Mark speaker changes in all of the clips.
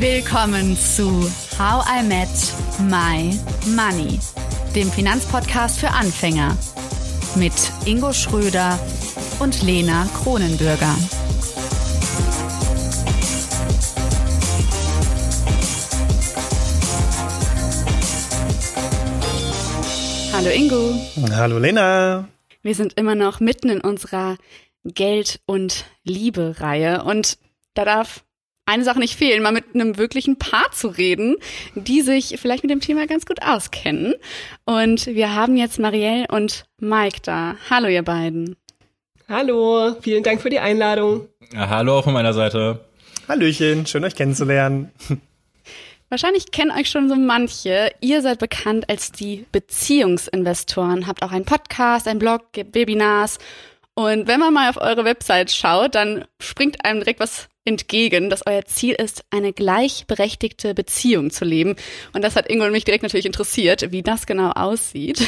Speaker 1: Willkommen zu How I Met My Money, dem Finanzpodcast für Anfänger mit Ingo Schröder und Lena Kronenbürger. Hallo Ingo.
Speaker 2: Hallo Lena.
Speaker 1: Wir sind immer noch mitten in unserer Geld- und Liebe-Reihe und da darf eine Sache nicht fehlen, mal mit einem wirklichen Paar zu reden, die sich vielleicht mit dem Thema ganz gut auskennen. Und wir haben jetzt Marielle und Mike da. Hallo, ihr beiden.
Speaker 3: Hallo, vielen Dank für die Einladung.
Speaker 4: Ja, hallo auch von meiner Seite.
Speaker 2: Hallöchen, schön euch kennenzulernen.
Speaker 1: Wahrscheinlich kennen euch schon so manche. Ihr seid bekannt als die Beziehungsinvestoren, habt auch einen Podcast, einen Blog, gebt Webinars. Und wenn man mal auf eure Website schaut, dann springt einem direkt was entgegen, dass euer Ziel ist, eine gleichberechtigte Beziehung zu leben. Und das hat Ingo und mich direkt natürlich interessiert, wie das genau aussieht.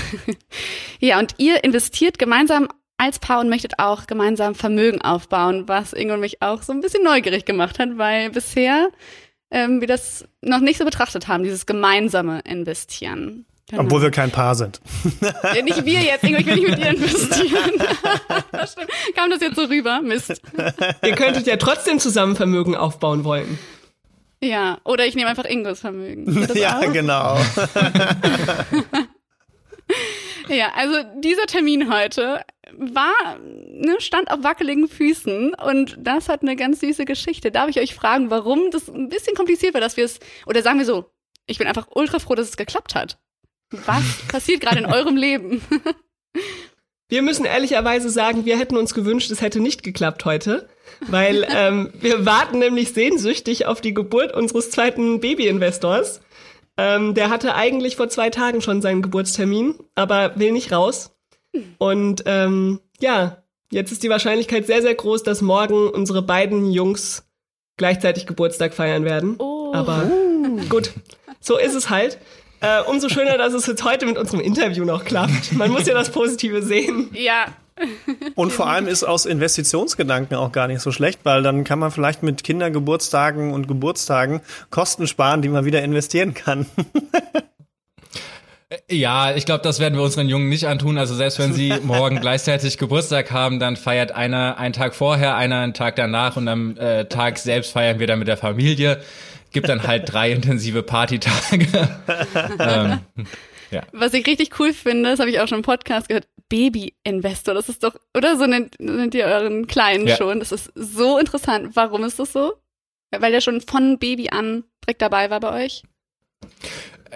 Speaker 1: ja, und ihr investiert gemeinsam als Paar und möchtet auch gemeinsam Vermögen aufbauen, was Ingo und mich auch so ein bisschen neugierig gemacht hat, weil bisher ähm, wir das noch nicht so betrachtet haben, dieses gemeinsame Investieren.
Speaker 2: Genau. Obwohl wir kein Paar sind.
Speaker 1: Ja, nicht wir jetzt, Ingo, ich will nicht mit dir investieren. das stimmt. Kam das jetzt so rüber? Mist.
Speaker 3: Ihr könntet ja trotzdem zusammen Vermögen aufbauen wollen.
Speaker 1: Ja, oder ich nehme einfach Ingos Vermögen.
Speaker 2: Ja, auch? genau.
Speaker 1: ja, also dieser Termin heute war, ne, stand auf wackeligen Füßen und das hat eine ganz süße Geschichte. Darf ich euch fragen, warum das ein bisschen kompliziert war, dass wir es, oder sagen wir so, ich bin einfach ultra froh, dass es geklappt hat. Was passiert gerade in eurem Leben?
Speaker 3: Wir müssen ehrlicherweise sagen, wir hätten uns gewünscht, es hätte nicht geklappt heute, weil ähm, wir warten nämlich sehnsüchtig auf die Geburt unseres zweiten Baby-Investors. Ähm, der hatte eigentlich vor zwei Tagen schon seinen Geburtstermin, aber will nicht raus. Und ähm, ja, jetzt ist die Wahrscheinlichkeit sehr, sehr groß, dass morgen unsere beiden Jungs gleichzeitig Geburtstag feiern werden. Oh. Aber gut, so ist es halt. Äh, umso schöner, dass es jetzt heute mit unserem Interview noch klappt. Man muss ja das Positive sehen.
Speaker 1: Ja.
Speaker 2: Und vor allem ist aus Investitionsgedanken auch gar nicht so schlecht, weil dann kann man vielleicht mit Kindergeburtstagen und Geburtstagen Kosten sparen, die man wieder investieren kann.
Speaker 4: Ja, ich glaube, das werden wir unseren Jungen nicht antun. Also selbst wenn sie morgen gleichzeitig Geburtstag haben, dann feiert einer einen Tag vorher, einer einen Tag danach und am äh, Tag selbst feiern wir dann mit der Familie gibt dann halt drei intensive Partytage. ähm,
Speaker 1: ja. Was ich richtig cool finde, das habe ich auch schon im Podcast gehört, Baby-Investor. Das ist doch, oder so nennt, nennt ihr euren Kleinen ja. schon. Das ist so interessant. Warum ist das so? Weil der schon von Baby an direkt dabei war bei euch?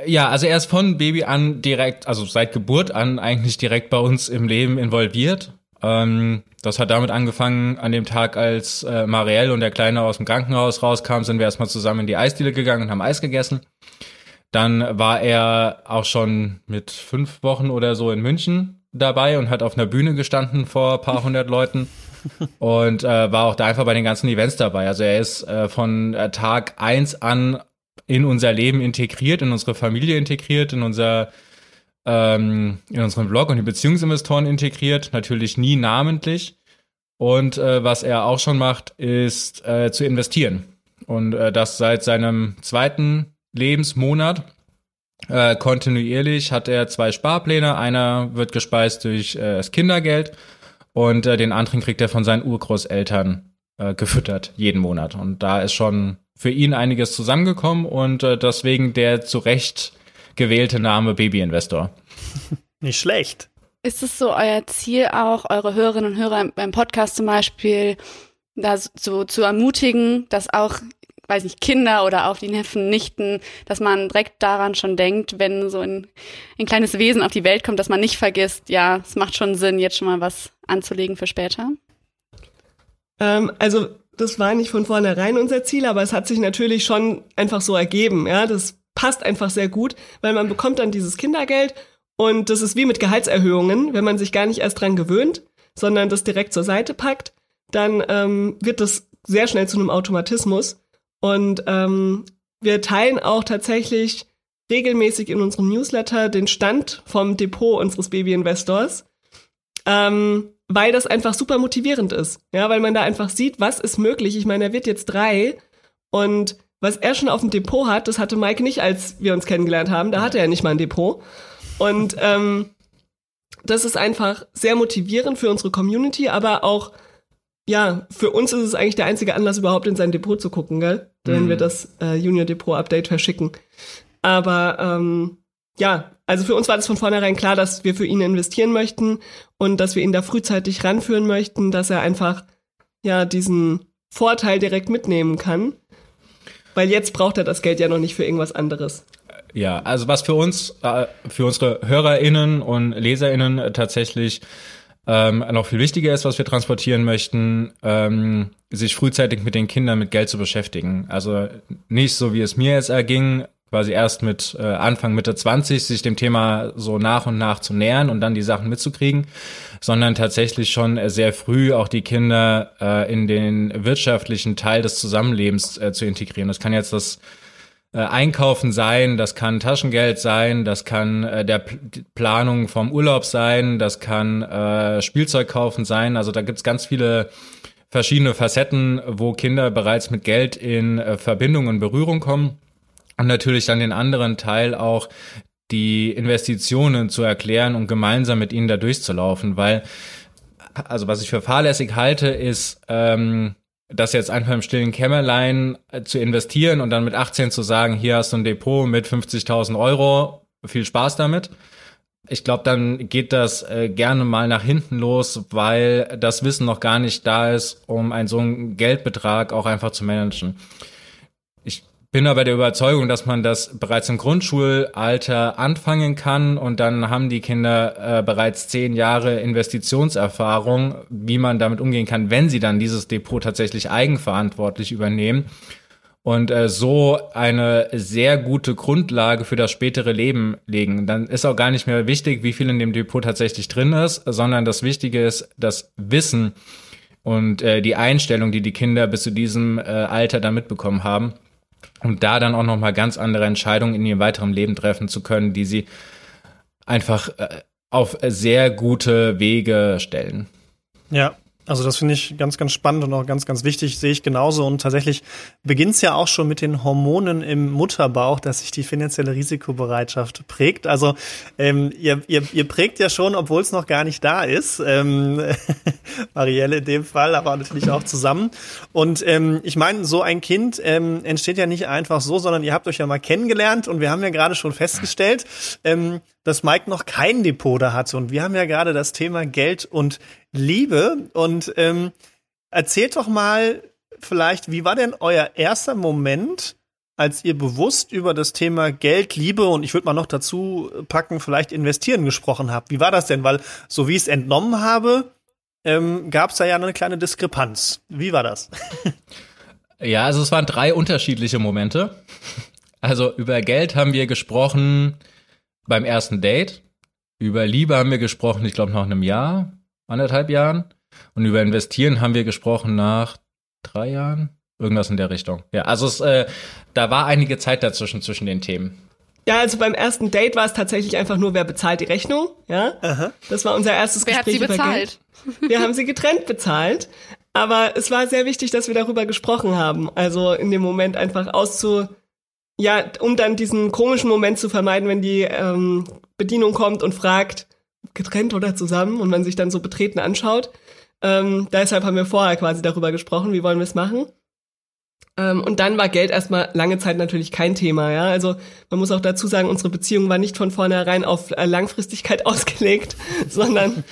Speaker 4: Ja, also er ist von Baby an direkt, also seit Geburt an eigentlich direkt bei uns im Leben involviert. Ähm, das hat damit angefangen, an dem Tag, als äh, Marielle und der Kleine aus dem Krankenhaus rauskamen, sind wir erstmal zusammen in die Eisdiele gegangen und haben Eis gegessen. Dann war er auch schon mit fünf Wochen oder so in München dabei und hat auf einer Bühne gestanden vor ein paar hundert Leuten und äh, war auch da einfach bei den ganzen Events dabei. Also er ist äh, von äh, Tag eins an in unser Leben integriert, in unsere Familie integriert, in unser ähm, in unseren Blog und die Beziehungsinvestoren integriert, natürlich nie namentlich. Und äh, was er auch schon macht, ist äh, zu investieren. Und äh, das seit seinem zweiten Lebensmonat. Äh, kontinuierlich hat er zwei Sparpläne. Einer wird gespeist durch äh, das Kindergeld und äh, den anderen kriegt er von seinen Urgroßeltern äh, gefüttert, jeden Monat. Und da ist schon für ihn einiges zusammengekommen und äh, deswegen der zu Recht gewählte Name Baby Investor.
Speaker 2: Nicht schlecht.
Speaker 1: Ist es so euer Ziel auch, eure Hörerinnen und Hörer beim Podcast zum Beispiel, da so zu ermutigen, dass auch, weiß nicht, Kinder oder auch die Neffen, Nichten, dass man direkt daran schon denkt, wenn so ein, ein kleines Wesen auf die Welt kommt, dass man nicht vergisst, ja, es macht schon Sinn, jetzt schon mal was anzulegen für später?
Speaker 3: Ähm, also das war nicht von vornherein unser Ziel, aber es hat sich natürlich schon einfach so ergeben. Ja, das passt einfach sehr gut, weil man bekommt dann dieses Kindergeld und das ist wie mit Gehaltserhöhungen, wenn man sich gar nicht erst dran gewöhnt, sondern das direkt zur Seite packt, dann ähm, wird das sehr schnell zu einem Automatismus. Und ähm, wir teilen auch tatsächlich regelmäßig in unserem Newsletter den Stand vom Depot unseres Baby-Investors, ähm, weil das einfach super motivierend ist. Ja, weil man da einfach sieht, was ist möglich. Ich meine, er wird jetzt drei und was er schon auf dem Depot hat, das hatte Mike nicht, als wir uns kennengelernt haben. Da hatte er nicht mal ein Depot. Und ähm, das ist einfach sehr motivierend für unsere Community, aber auch, ja, für uns ist es eigentlich der einzige Anlass, überhaupt in sein Depot zu gucken, gell? Wenn
Speaker 2: Mhm.
Speaker 3: wir das äh, Junior Depot Update verschicken. Aber ähm, ja, also für uns war das von vornherein klar, dass wir für ihn investieren möchten und dass wir ihn da frühzeitig ranführen möchten, dass er einfach ja diesen Vorteil direkt mitnehmen kann. Weil jetzt braucht er das Geld ja noch nicht für irgendwas anderes.
Speaker 4: Ja, also was für uns, äh, für unsere HörerInnen und LeserInnen tatsächlich ähm, noch viel wichtiger ist, was wir transportieren möchten, ähm, sich frühzeitig mit den Kindern mit Geld zu beschäftigen. Also nicht so, wie es mir jetzt erging, quasi erst mit äh, Anfang, Mitte 20 sich dem Thema so nach und nach zu nähern und dann die Sachen mitzukriegen, sondern tatsächlich schon äh, sehr früh auch die Kinder äh, in den wirtschaftlichen Teil des Zusammenlebens äh, zu integrieren. Das kann jetzt das äh, Einkaufen sein, das kann Taschengeld sein, das kann äh, der P Planung vom Urlaub sein, das kann äh, Spielzeug kaufen sein. Also da gibt's ganz viele verschiedene Facetten, wo Kinder bereits mit Geld in äh, Verbindung und Berührung kommen. Und natürlich dann den anderen Teil auch die Investitionen zu erklären und gemeinsam mit ihnen da durchzulaufen, weil also was ich für fahrlässig halte, ist ähm, das jetzt einfach im stillen Kämmerlein äh, zu investieren und dann mit 18 zu sagen, hier hast du ein Depot mit 50.000 Euro, viel Spaß damit. Ich glaube, dann geht das äh, gerne mal nach hinten los, weil das Wissen noch gar nicht da ist, um einen so einen Geldbetrag auch einfach zu managen. Ich bin aber der Überzeugung, dass man das bereits im Grundschulalter anfangen kann. Und dann haben die Kinder äh, bereits zehn Jahre Investitionserfahrung, wie man damit umgehen kann, wenn sie dann dieses Depot tatsächlich eigenverantwortlich übernehmen. Und äh, so eine sehr gute Grundlage für das spätere Leben legen. Dann ist auch gar nicht mehr wichtig, wie viel in dem Depot tatsächlich drin ist, sondern das Wichtige ist das Wissen und äh, die Einstellung, die die Kinder bis zu diesem äh, Alter dann mitbekommen haben und da dann auch noch mal ganz andere Entscheidungen in ihrem weiteren Leben treffen zu können, die sie einfach äh, auf sehr gute Wege stellen.
Speaker 2: Ja, also das finde ich ganz, ganz spannend und auch ganz, ganz wichtig, sehe ich genauso. Und tatsächlich beginnt es ja auch schon mit den Hormonen im Mutterbauch, dass sich die finanzielle Risikobereitschaft prägt. Also ähm, ihr, ihr, ihr prägt ja schon, obwohl es noch gar nicht da ist. Ähm, Marielle in dem Fall, aber natürlich auch zusammen. Und ähm, ich meine, so ein Kind ähm, entsteht ja nicht einfach so, sondern ihr habt euch ja mal kennengelernt und wir haben ja gerade schon festgestellt, ähm, dass Mike noch kein Depot da hatte. Und wir haben ja gerade das Thema Geld und Liebe. Und ähm, erzählt doch mal vielleicht, wie war denn euer erster Moment, als ihr bewusst über das Thema Geld, Liebe und ich würde mal noch dazu packen, vielleicht investieren gesprochen habt? Wie war das denn? Weil, so wie ich es entnommen habe, ähm, gab es da ja eine kleine Diskrepanz. Wie war das?
Speaker 4: Ja, also es waren drei unterschiedliche Momente. Also über Geld haben wir gesprochen beim ersten Date. Über Liebe haben wir gesprochen, ich glaube, nach einem Jahr, anderthalb Jahren. Und über Investieren haben wir gesprochen nach drei Jahren. Irgendwas in der Richtung. Ja, also es, äh, da war einige Zeit dazwischen, zwischen den Themen.
Speaker 3: Ja, also beim ersten Date war es tatsächlich einfach nur, wer bezahlt die Rechnung, ja? Das war unser erstes
Speaker 1: Wer hat
Speaker 3: Gespräch
Speaker 1: sie
Speaker 3: über
Speaker 1: bezahlt?
Speaker 3: Geld. Wir haben sie getrennt bezahlt, aber es war sehr wichtig, dass wir darüber gesprochen haben. Also in dem Moment einfach auszu, ja, um dann diesen komischen Moment zu vermeiden, wenn die ähm, Bedienung kommt und fragt, getrennt oder zusammen und man sich dann so betreten anschaut. Ähm, deshalb haben wir vorher quasi darüber gesprochen, wie wollen wir es machen. Ähm, und dann war Geld erstmal lange Zeit natürlich kein Thema, ja. Also man muss auch dazu sagen, unsere Beziehung war nicht von vornherein auf äh, Langfristigkeit ausgelegt, sondern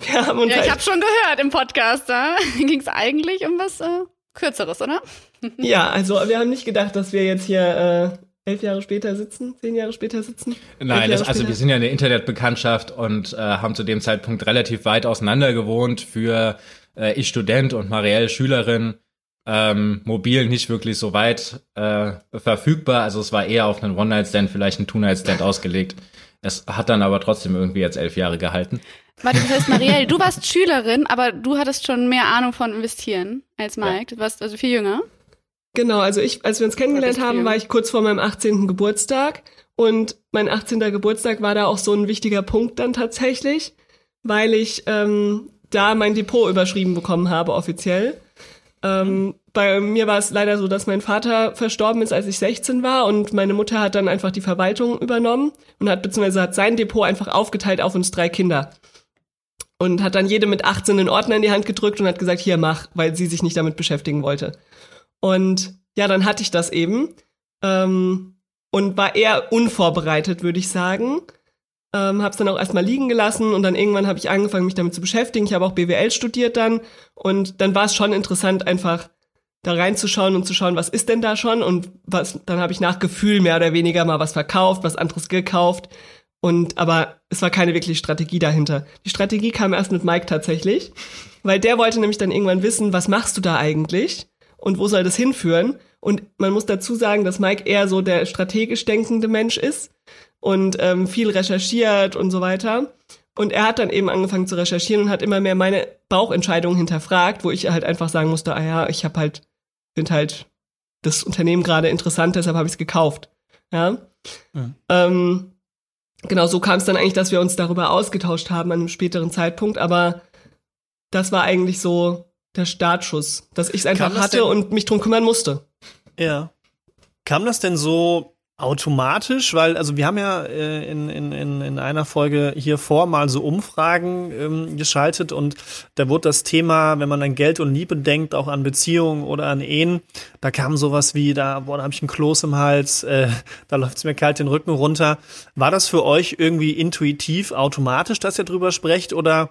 Speaker 3: wir haben uns
Speaker 1: Ja, ich
Speaker 3: halt,
Speaker 1: habe schon gehört im Podcast, da ging es eigentlich um was äh, Kürzeres, oder?
Speaker 3: ja, also wir haben nicht gedacht, dass wir jetzt hier äh, elf Jahre später sitzen, zehn Jahre später sitzen.
Speaker 4: Nein, das, also wir sind ja eine Internetbekanntschaft und äh, haben zu dem Zeitpunkt relativ weit auseinander gewohnt für äh, ich Student und Marielle Schülerin. Ähm, mobil nicht wirklich so weit äh, verfügbar. Also es war eher auf einen One-Night-Stand, vielleicht einen Two-Night-Stand ausgelegt. Es hat dann aber trotzdem irgendwie jetzt elf Jahre gehalten.
Speaker 1: Warte, das heißt, Marielle, du warst Schülerin, aber du hattest schon mehr Ahnung von Investieren als Mike. Du warst also viel jünger.
Speaker 3: Genau, also ich, als wir uns kennengelernt haben, war ich kurz vor meinem 18. Geburtstag und mein 18. Geburtstag war da auch so ein wichtiger Punkt dann tatsächlich, weil ich ähm, da mein Depot überschrieben bekommen habe offiziell. Ähm, bei mir war es leider so, dass mein Vater verstorben ist, als ich 16 war und meine Mutter hat dann einfach die Verwaltung übernommen und hat beziehungsweise hat sein Depot einfach aufgeteilt auf uns drei Kinder. Und hat dann jede mit 18 einen Ordner in die Hand gedrückt und hat gesagt, hier mach, weil sie sich nicht damit beschäftigen wollte. Und ja, dann hatte ich das eben ähm, und war eher unvorbereitet, würde ich sagen. Ähm, habe es dann auch erstmal liegen gelassen und dann irgendwann habe ich angefangen, mich damit zu beschäftigen. Ich habe auch BWL studiert dann und dann war es schon interessant, einfach da reinzuschauen und zu schauen, was ist denn da schon und was. Dann habe ich nach Gefühl mehr oder weniger mal was verkauft, was anderes gekauft und aber es war keine wirkliche Strategie dahinter. Die Strategie kam erst mit Mike tatsächlich, weil der wollte nämlich dann irgendwann wissen, was machst du da eigentlich und wo soll das hinführen? Und man muss dazu sagen, dass Mike eher so der strategisch denkende Mensch ist und ähm, viel recherchiert und so weiter. Und er hat dann eben angefangen zu recherchieren und hat immer mehr meine Bauchentscheidungen hinterfragt, wo ich halt einfach sagen musste, ah ja, ich habe halt, finde halt das Unternehmen gerade interessant, deshalb habe ich es gekauft. Ja. Mhm. Ähm, genau, so kam es dann eigentlich, dass wir uns darüber ausgetauscht haben an einem späteren Zeitpunkt, aber das war eigentlich so der Startschuss, dass ich es einfach hatte und mich drum kümmern musste.
Speaker 2: Ja. Kam das denn so automatisch, weil also wir haben ja äh, in, in, in einer Folge hier vor mal so Umfragen ähm, geschaltet und da wurde das Thema, wenn man an Geld und Liebe denkt, auch an Beziehungen oder an Ehen, da kam sowas wie, da, boah, da habe ich einen Kloß im Hals, äh, da läuft's mir kalt den Rücken runter. War das für euch irgendwie intuitiv, automatisch, dass ihr drüber sprecht oder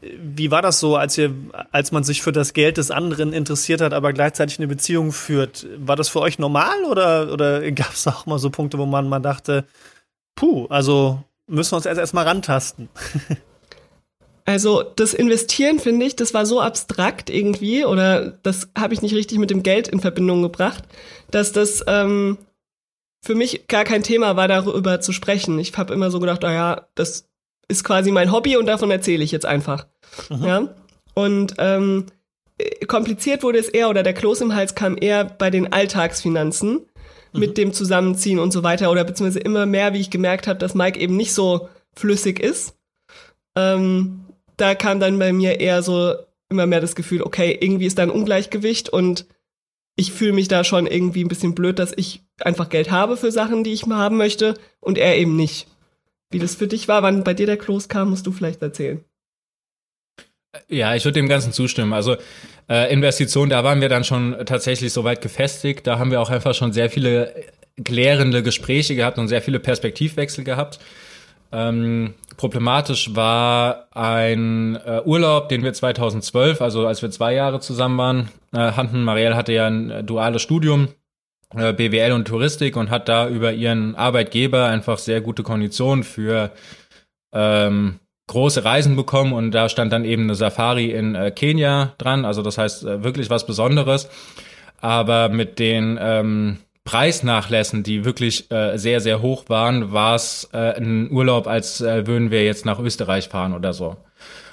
Speaker 2: wie war das so, als ihr, als man sich für das Geld des anderen interessiert hat, aber gleichzeitig eine Beziehung führt? War das für euch normal oder, oder gab es auch mal so Punkte, wo man mal dachte, puh, also müssen wir uns erst erstmal rantasten?
Speaker 3: Also das Investieren finde ich, das war so abstrakt irgendwie oder das habe ich nicht richtig mit dem Geld in Verbindung gebracht, dass das ähm, für mich gar kein Thema war, darüber zu sprechen. Ich habe immer so gedacht, oh ja, das ist quasi mein Hobby und davon erzähle ich jetzt einfach. Mhm. Ja. Und ähm, kompliziert wurde es eher oder der Kloß im Hals kam eher bei den Alltagsfinanzen mhm. mit dem Zusammenziehen und so weiter oder beziehungsweise immer mehr, wie ich gemerkt habe, dass Mike eben nicht so flüssig ist. Ähm, da kam dann bei mir eher so immer mehr das Gefühl, okay, irgendwie ist da ein Ungleichgewicht und ich fühle mich da schon irgendwie ein bisschen blöd, dass ich einfach Geld habe für Sachen, die ich haben möchte und er eben nicht. Wie das für dich war, wann bei dir der Kloß kam, musst du vielleicht erzählen.
Speaker 4: Ja, ich würde dem Ganzen zustimmen. Also äh, Investitionen, da waren wir dann schon tatsächlich so weit gefestigt. Da haben wir auch einfach schon sehr viele klärende Gespräche gehabt und sehr viele Perspektivwechsel gehabt. Ähm, problematisch war ein äh, Urlaub, den wir 2012, also als wir zwei Jahre zusammen waren, äh, hatten. Marielle hatte ja ein äh, duales Studium BWL und Touristik und hat da über ihren Arbeitgeber einfach sehr gute Konditionen für ähm, große Reisen bekommen und da stand dann eben eine Safari in äh, Kenia dran, also das heißt äh, wirklich was Besonderes. Aber mit den ähm, Preisnachlässen, die wirklich äh, sehr, sehr hoch waren, war es äh, ein Urlaub, als äh, würden wir jetzt nach Österreich fahren oder so.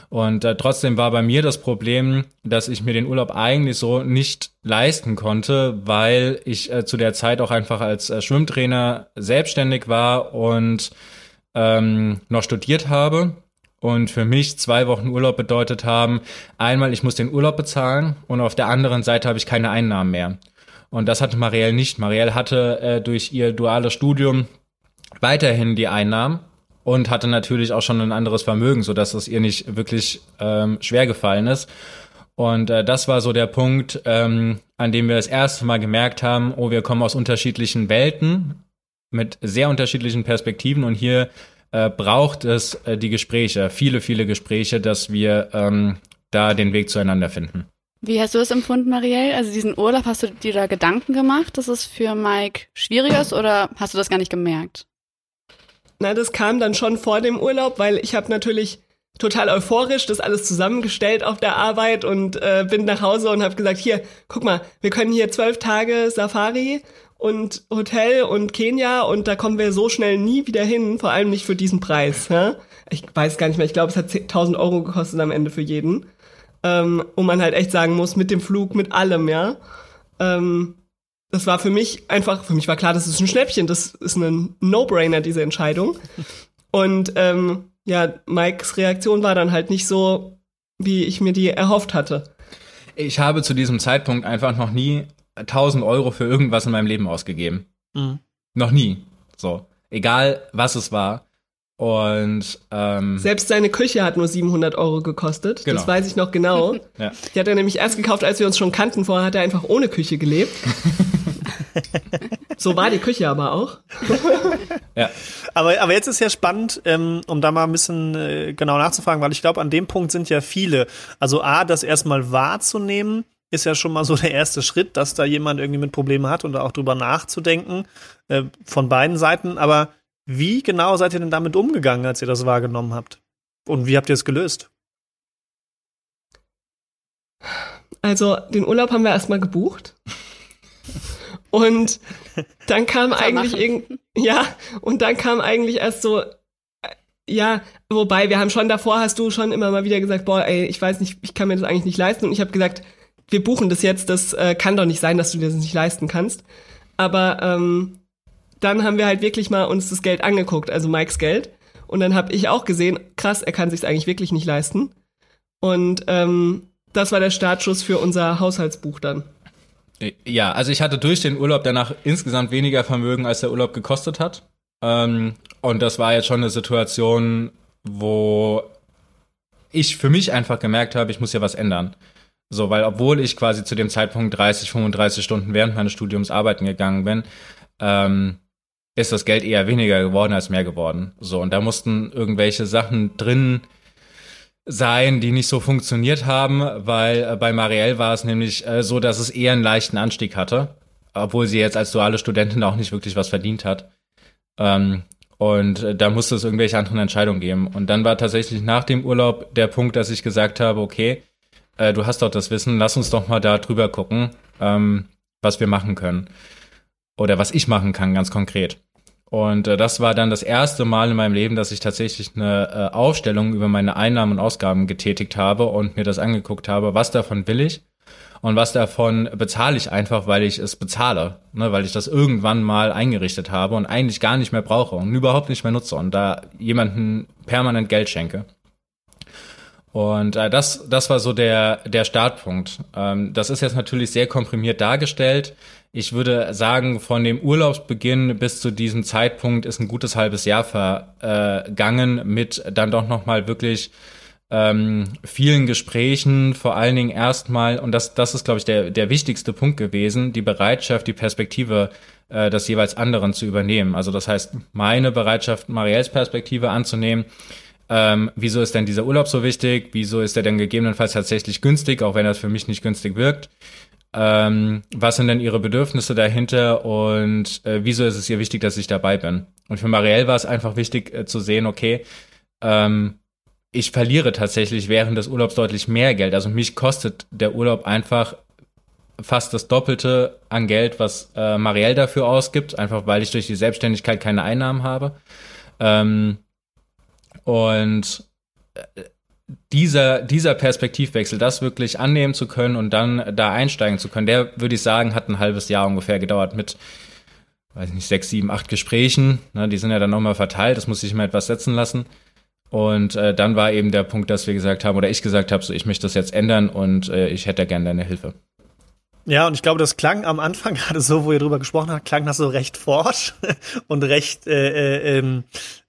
Speaker 4: Und äh, trotzdem war bei mir das Problem, dass ich mir den Urlaub eigentlich so nicht leisten konnte, weil ich äh, zu der Zeit auch einfach als äh, Schwimmtrainer selbstständig war und ähm, noch studiert habe. Und für mich zwei Wochen Urlaub bedeutet haben, einmal ich muss den Urlaub bezahlen und auf der anderen Seite habe ich keine Einnahmen mehr. Und das hatte Marielle nicht. Marielle hatte äh, durch ihr duales Studium weiterhin die Einnahmen und hatte natürlich auch schon ein anderes Vermögen, so dass es ihr nicht wirklich ähm, schwer gefallen ist. Und äh, das war so der Punkt, ähm, an dem wir das erste Mal gemerkt haben, oh, wir kommen aus unterschiedlichen Welten mit sehr unterschiedlichen Perspektiven und hier äh, braucht es äh, die Gespräche, viele, viele Gespräche, dass wir ähm, da den Weg zueinander finden.
Speaker 1: Wie hast du es empfunden, Marielle? Also diesen Urlaub, hast du dir da Gedanken gemacht, dass es für Mike schwieriger ist oder hast du das gar nicht gemerkt?
Speaker 3: Na, das kam dann schon vor dem Urlaub, weil ich habe natürlich total euphorisch das alles zusammengestellt auf der Arbeit und äh, bin nach Hause und habe gesagt, hier, guck mal, wir können hier zwölf Tage Safari und Hotel und Kenia und da kommen wir so schnell nie wieder hin, vor allem nicht für diesen Preis. Ja? Ich weiß gar nicht mehr, ich glaube, es hat 1000 Euro gekostet am Ende für jeden. Ähm, und man halt echt sagen muss, mit dem Flug, mit allem, ja. Ähm, das war für mich einfach, für mich war klar, das ist ein Schnäppchen, das ist ein No-Brainer, diese Entscheidung. Und ähm, ja, Mikes Reaktion war dann halt nicht so, wie ich mir die erhofft hatte.
Speaker 4: ich habe zu diesem Zeitpunkt einfach noch nie 1000 Euro für irgendwas in meinem Leben ausgegeben.
Speaker 2: Mhm.
Speaker 4: Noch nie. So. Egal, was es war. Und ähm,
Speaker 3: Selbst seine Küche hat nur 700 Euro gekostet.
Speaker 4: Genau.
Speaker 3: Das weiß ich noch genau.
Speaker 4: ja.
Speaker 3: Die hat er nämlich erst gekauft, als wir uns schon kannten. Vorher hat er einfach ohne Küche gelebt. so war die Küche aber auch.
Speaker 4: ja.
Speaker 2: Aber, aber jetzt ist ja spannend, ähm, um da mal ein bisschen äh, genau nachzufragen, weil ich glaube, an dem Punkt sind ja viele. Also A, das erstmal wahrzunehmen, ist ja schon mal so der erste Schritt, dass da jemand irgendwie mit Problemen hat und da auch drüber nachzudenken, äh, von beiden Seiten. Aber wie genau seid ihr denn damit umgegangen, als ihr das wahrgenommen habt? Und wie habt ihr es gelöst?
Speaker 3: Also den Urlaub haben wir erstmal gebucht. Und dann kam eigentlich irgend ja, und dann kam eigentlich erst so äh, ja, wobei wir haben schon davor hast du schon immer mal wieder gesagt, boah, ey, ich weiß nicht, ich kann mir das eigentlich nicht leisten und ich habe gesagt, wir buchen das jetzt, das äh, kann doch nicht sein, dass du dir das nicht leisten kannst. Aber ähm, dann haben wir halt wirklich mal uns das Geld angeguckt, also Mikes Geld. Und dann habe ich auch gesehen, krass, er kann sich eigentlich wirklich nicht leisten. Und ähm, das war der Startschuss für unser Haushaltsbuch dann.
Speaker 4: Ja, also ich hatte durch den Urlaub danach insgesamt weniger Vermögen, als der Urlaub gekostet hat. Ähm, und das war jetzt schon eine Situation, wo ich für mich einfach gemerkt habe, ich muss ja was ändern. So, weil obwohl ich quasi zu dem Zeitpunkt 30, 35 Stunden während meines Studiums arbeiten gegangen bin, ähm, ist das Geld eher weniger geworden als mehr geworden. So, und da mussten irgendwelche Sachen drin sein, die nicht so funktioniert haben, weil äh, bei Marielle war es nämlich äh, so, dass es eher einen leichten Anstieg hatte, obwohl sie jetzt als duale Studentin auch nicht wirklich was verdient hat. Ähm, und äh, da musste es irgendwelche anderen Entscheidungen geben. Und dann war tatsächlich nach dem Urlaub der Punkt, dass ich gesagt habe, okay, du hast doch das Wissen, lass uns doch mal da drüber gucken, ähm, was wir machen können. Oder was ich machen kann, ganz konkret. Und äh, das war dann das erste Mal in meinem Leben, dass ich tatsächlich eine äh, Aufstellung über meine Einnahmen und Ausgaben getätigt habe und mir das angeguckt habe, was davon will ich und was davon bezahle ich einfach, weil ich es bezahle, ne, weil ich das irgendwann mal eingerichtet habe und eigentlich gar nicht mehr brauche und überhaupt nicht mehr nutze und da jemanden permanent Geld schenke. Und äh, das, das war so der, der Startpunkt. Ähm, das ist jetzt natürlich sehr komprimiert dargestellt. Ich würde sagen, von dem Urlaubsbeginn bis zu diesem Zeitpunkt ist ein gutes halbes Jahr vergangen mit dann doch nochmal wirklich ähm, vielen Gesprächen, vor allen Dingen erstmal, und das, das ist, glaube ich, der, der wichtigste Punkt gewesen, die Bereitschaft, die Perspektive äh, des jeweils anderen zu übernehmen. Also das heißt, meine Bereitschaft, Marielles Perspektive anzunehmen, ähm, wieso ist denn dieser Urlaub so wichtig? Wieso ist er denn gegebenenfalls tatsächlich günstig, auch wenn er für mich nicht günstig wirkt? Ähm, was sind denn ihre Bedürfnisse dahinter und äh, wieso ist es ihr wichtig, dass ich dabei bin? Und für Marielle war es einfach wichtig äh, zu sehen, okay, ähm, ich verliere tatsächlich während des Urlaubs deutlich mehr Geld. Also mich kostet der Urlaub einfach fast das Doppelte an Geld, was äh, Marielle dafür ausgibt, einfach weil ich durch die Selbstständigkeit keine Einnahmen habe. Ähm, und äh, dieser, dieser Perspektivwechsel, das wirklich annehmen zu können und dann da einsteigen zu können, der, würde ich sagen, hat ein halbes Jahr ungefähr gedauert mit, weiß nicht, sechs, sieben, acht Gesprächen. Ne, die sind ja dann nochmal verteilt, das muss ich mal etwas setzen lassen. Und äh, dann war eben der Punkt, dass wir gesagt haben, oder ich gesagt habe, so ich möchte das jetzt ändern und äh, ich hätte gerne deine Hilfe.
Speaker 2: Ja, und ich glaube, das klang am Anfang gerade so, wo ihr drüber gesprochen habt, klang das so recht forsch und recht äh, äh, ähm,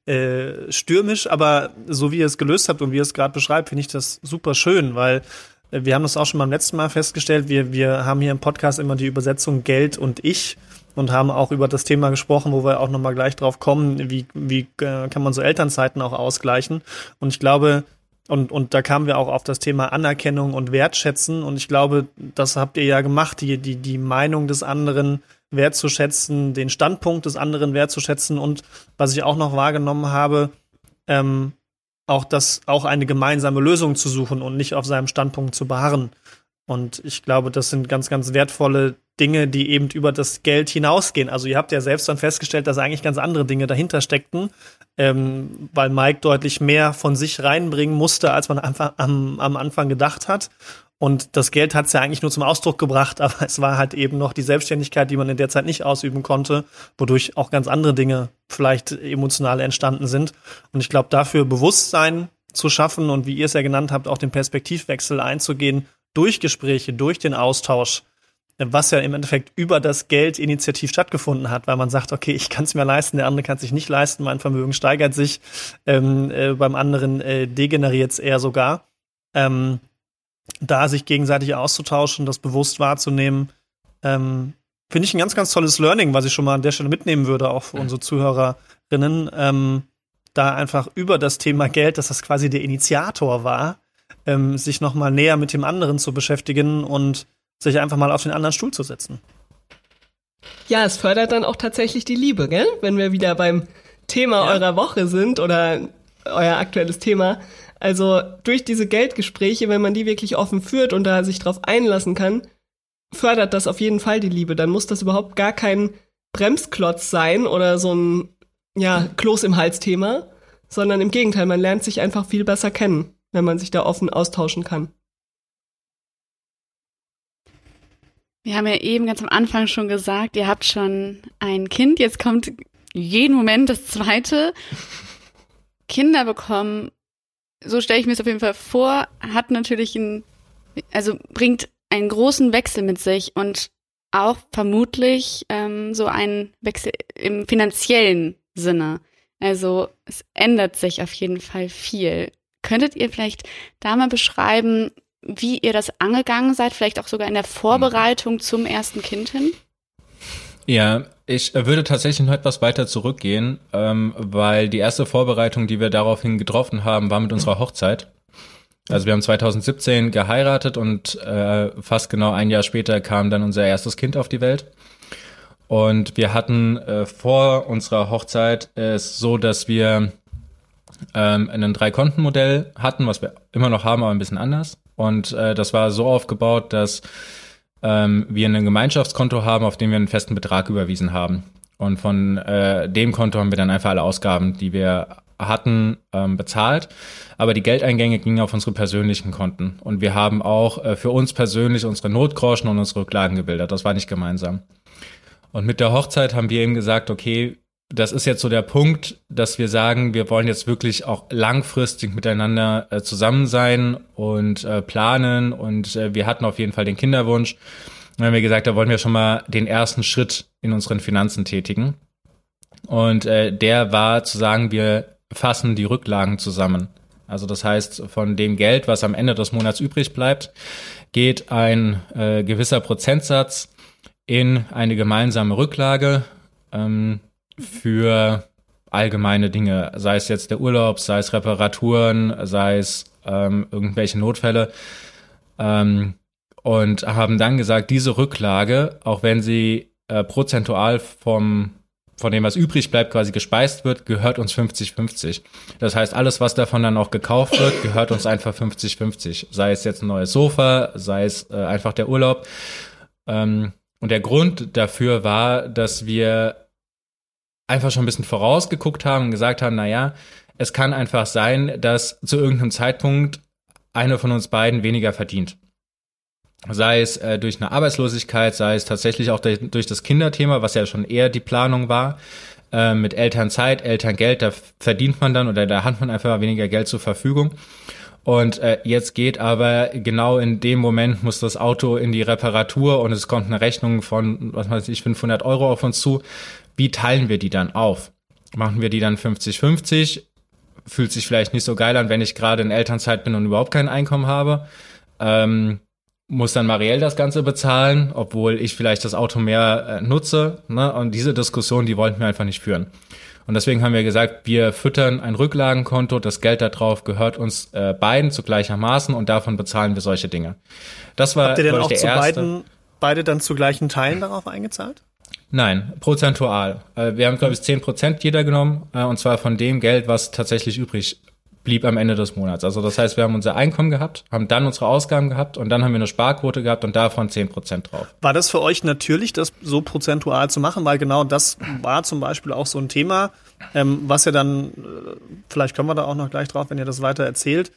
Speaker 2: äh, stürmisch, aber so wie ihr es gelöst habt und wie ihr es gerade beschreibt, finde ich das super schön, weil äh, wir haben das auch schon beim letzten Mal festgestellt. Wir, wir haben hier im Podcast immer die Übersetzung Geld und ich und haben auch über das Thema gesprochen, wo wir auch nochmal gleich drauf kommen, wie, wie äh, kann man so Elternzeiten auch ausgleichen. Und ich glaube, und, und da kamen wir auch auf das Thema Anerkennung und Wertschätzen. Und ich glaube, das habt ihr ja gemacht, die, die, die Meinung des anderen wertzuschätzen, den Standpunkt des anderen wertzuschätzen und was ich auch noch wahrgenommen habe, ähm, auch das, auch eine gemeinsame Lösung zu suchen und nicht auf seinem Standpunkt zu beharren. Und ich glaube, das sind ganz, ganz wertvolle Dinge, die eben über das Geld hinausgehen. Also ihr habt ja selbst dann festgestellt, dass eigentlich ganz andere Dinge dahinter steckten, ähm, weil Mike deutlich mehr von sich reinbringen musste, als man einfach am, am Anfang gedacht hat. Und das Geld hat es ja eigentlich nur zum Ausdruck gebracht, aber es war halt eben noch die Selbstständigkeit, die man in der Zeit nicht ausüben konnte, wodurch auch ganz andere Dinge vielleicht emotional entstanden sind. Und ich glaube, dafür Bewusstsein zu schaffen und wie ihr es ja genannt habt, auch den Perspektivwechsel einzugehen, durch Gespräche, durch den Austausch, was ja im Endeffekt über das Geld initiativ stattgefunden hat, weil man sagt, okay, ich kann es mir leisten, der andere kann es sich nicht leisten, mein Vermögen steigert sich, ähm, äh, beim anderen äh, degeneriert es eher sogar. Ähm, da sich gegenseitig auszutauschen, das bewusst wahrzunehmen, ähm, finde ich ein ganz, ganz tolles Learning, was ich schon mal an der Stelle mitnehmen würde, auch für unsere Zuhörerinnen. Ähm, da einfach über das Thema Geld, dass das quasi der Initiator war, ähm, sich noch mal näher mit dem anderen zu beschäftigen und sich einfach mal auf den anderen Stuhl zu setzen.
Speaker 3: Ja, es fördert dann auch tatsächlich die Liebe, gell? Wenn wir wieder beim Thema ja. eurer Woche sind oder euer aktuelles Thema. Also durch diese Geldgespräche, wenn man die wirklich offen führt und da sich drauf einlassen kann, fördert das auf jeden Fall die Liebe. Dann muss das überhaupt gar kein Bremsklotz sein oder so ein ja, Kloß im Hals Thema, sondern im Gegenteil, man lernt sich einfach viel besser kennen, wenn man sich da offen austauschen kann.
Speaker 1: Wir haben ja eben ganz am Anfang schon gesagt, ihr habt schon ein Kind, jetzt kommt jeden Moment das zweite. Kinder bekommen, so stelle ich mir es auf jeden Fall vor, hat natürlich ein, also bringt einen großen Wechsel mit sich und auch vermutlich ähm, so einen Wechsel im finanziellen Sinne. Also es ändert sich auf jeden Fall viel. Könntet ihr vielleicht da mal beschreiben, wie ihr das angegangen seid, vielleicht auch sogar in der Vorbereitung zum ersten Kind hin?
Speaker 4: Ja, ich würde tatsächlich noch etwas weiter zurückgehen, ähm, weil die erste Vorbereitung, die wir daraufhin getroffen haben, war mit unserer Hochzeit. Also wir haben 2017 geheiratet und äh, fast genau ein Jahr später kam dann unser erstes Kind auf die Welt. Und wir hatten äh, vor unserer Hochzeit es so, dass wir ähm, ein Drei-Konten-Modell hatten, was wir immer noch haben, aber ein bisschen anders. Und äh, das war so aufgebaut, dass ähm, wir ein Gemeinschaftskonto haben, auf dem wir einen festen Betrag überwiesen haben. Und von äh, dem Konto haben wir dann einfach alle Ausgaben, die wir hatten, ähm, bezahlt. Aber die Geldeingänge gingen auf unsere persönlichen Konten. Und wir haben auch äh, für uns persönlich unsere Notgroschen und unsere Rücklagen gebildet. Das war nicht gemeinsam. Und mit der Hochzeit haben wir eben gesagt, okay, das ist jetzt so der Punkt, dass wir sagen, wir wollen jetzt wirklich auch langfristig miteinander äh, zusammen sein und äh, planen. Und äh, wir hatten auf jeden Fall den Kinderwunsch. Dann haben wir gesagt, da wollen wir schon mal den ersten Schritt in unseren Finanzen tätigen. Und äh, der war zu sagen, wir fassen die Rücklagen zusammen. Also das heißt, von dem Geld, was am Ende des Monats übrig bleibt, geht ein äh, gewisser Prozentsatz in eine gemeinsame Rücklage ähm, für allgemeine Dinge, sei es jetzt der Urlaub, sei es Reparaturen, sei es ähm, irgendwelche Notfälle. Ähm, und haben dann gesagt, diese Rücklage, auch wenn sie äh, prozentual vom von dem, was übrig bleibt, quasi gespeist wird, gehört uns 50-50. Das heißt, alles, was davon dann auch gekauft wird, gehört uns einfach 50-50. Sei es jetzt ein neues Sofa, sei es äh, einfach der Urlaub. Ähm, und der Grund dafür war, dass wir einfach schon ein bisschen vorausgeguckt haben und gesagt haben, na ja, es kann einfach sein, dass zu irgendeinem Zeitpunkt einer von uns beiden weniger verdient. Sei es äh, durch eine Arbeitslosigkeit, sei es tatsächlich auch durch das Kinderthema, was ja schon eher die Planung war, äh, mit Elternzeit, Elterngeld, da verdient man dann oder da hat man einfach weniger Geld zur Verfügung. Und äh, jetzt geht aber genau in dem Moment muss das Auto in die Reparatur und es kommt eine Rechnung von, was weiß ich, 500 Euro auf uns zu. Wie teilen wir die dann auf? Machen wir die dann 50-50? Fühlt sich vielleicht nicht so geil an, wenn ich gerade in Elternzeit bin und überhaupt kein Einkommen habe. Ähm, muss dann Marielle das Ganze bezahlen, obwohl ich vielleicht das Auto mehr äh, nutze. Ne? Und diese Diskussion, die wollten wir einfach nicht führen. Und deswegen haben wir gesagt, wir füttern ein Rücklagenkonto, das Geld darauf gehört uns äh, beiden zu gleichermaßen und davon bezahlen wir solche Dinge. Das war
Speaker 2: Habt ihr denn auch zu erste. beiden, beide dann zu gleichen Teilen darauf eingezahlt?
Speaker 4: Nein, prozentual. Äh, wir haben, glaube ich, zehn Prozent jeder genommen, äh, und zwar von dem Geld, was tatsächlich übrig blieb am Ende des Monats. Also das heißt, wir haben unser Einkommen gehabt, haben dann unsere Ausgaben gehabt und dann haben wir eine Sparquote gehabt und davon zehn Prozent drauf.
Speaker 2: War das für euch natürlich, das so prozentual zu machen? Weil genau das war zum Beispiel auch so ein Thema, ähm, was ja dann, äh, vielleicht kommen wir da auch noch gleich drauf, wenn ihr das weiter erzählt,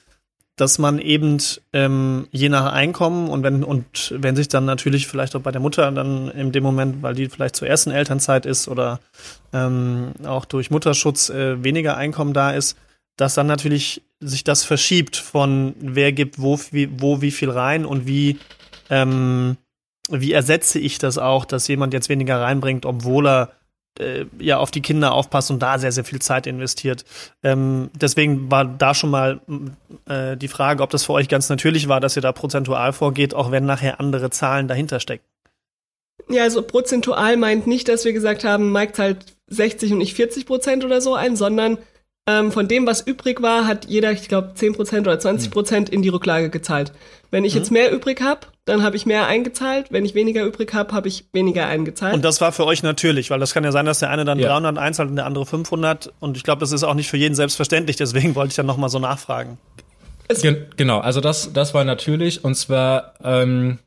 Speaker 2: dass man eben ähm, je nach Einkommen und wenn und wenn sich dann natürlich vielleicht auch bei der Mutter dann in dem Moment, weil die vielleicht zur ersten Elternzeit ist oder ähm, auch durch Mutterschutz äh, weniger Einkommen da ist, dass dann natürlich sich das verschiebt von wer gibt wo, wie, wo wie viel rein und wie, ähm, wie ersetze ich das auch, dass jemand jetzt weniger reinbringt, obwohl er äh, ja auf die Kinder aufpasst und da sehr, sehr viel Zeit investiert. Ähm, deswegen war da schon mal äh, die Frage, ob das für euch ganz natürlich war, dass ihr da prozentual vorgeht, auch wenn nachher andere Zahlen dahinter stecken.
Speaker 3: Ja, also prozentual meint nicht, dass wir gesagt haben, Mike zahlt 60 und ich 40 Prozent oder so ein, sondern ähm, von dem, was übrig war, hat jeder, ich glaube, 10 Prozent oder 20 Prozent in die Rücklage gezahlt. Wenn ich mhm. jetzt mehr übrig habe, dann habe ich mehr eingezahlt. Wenn ich weniger übrig habe, habe ich weniger eingezahlt.
Speaker 2: Und das war für euch natürlich, weil das kann ja sein, dass der eine dann ja. 300 einzahlt und der andere 500. Und ich glaube, das ist auch nicht für jeden selbstverständlich. Deswegen wollte ich dann nochmal so nachfragen.
Speaker 4: Gen genau, also das, das war natürlich. Und zwar ähm,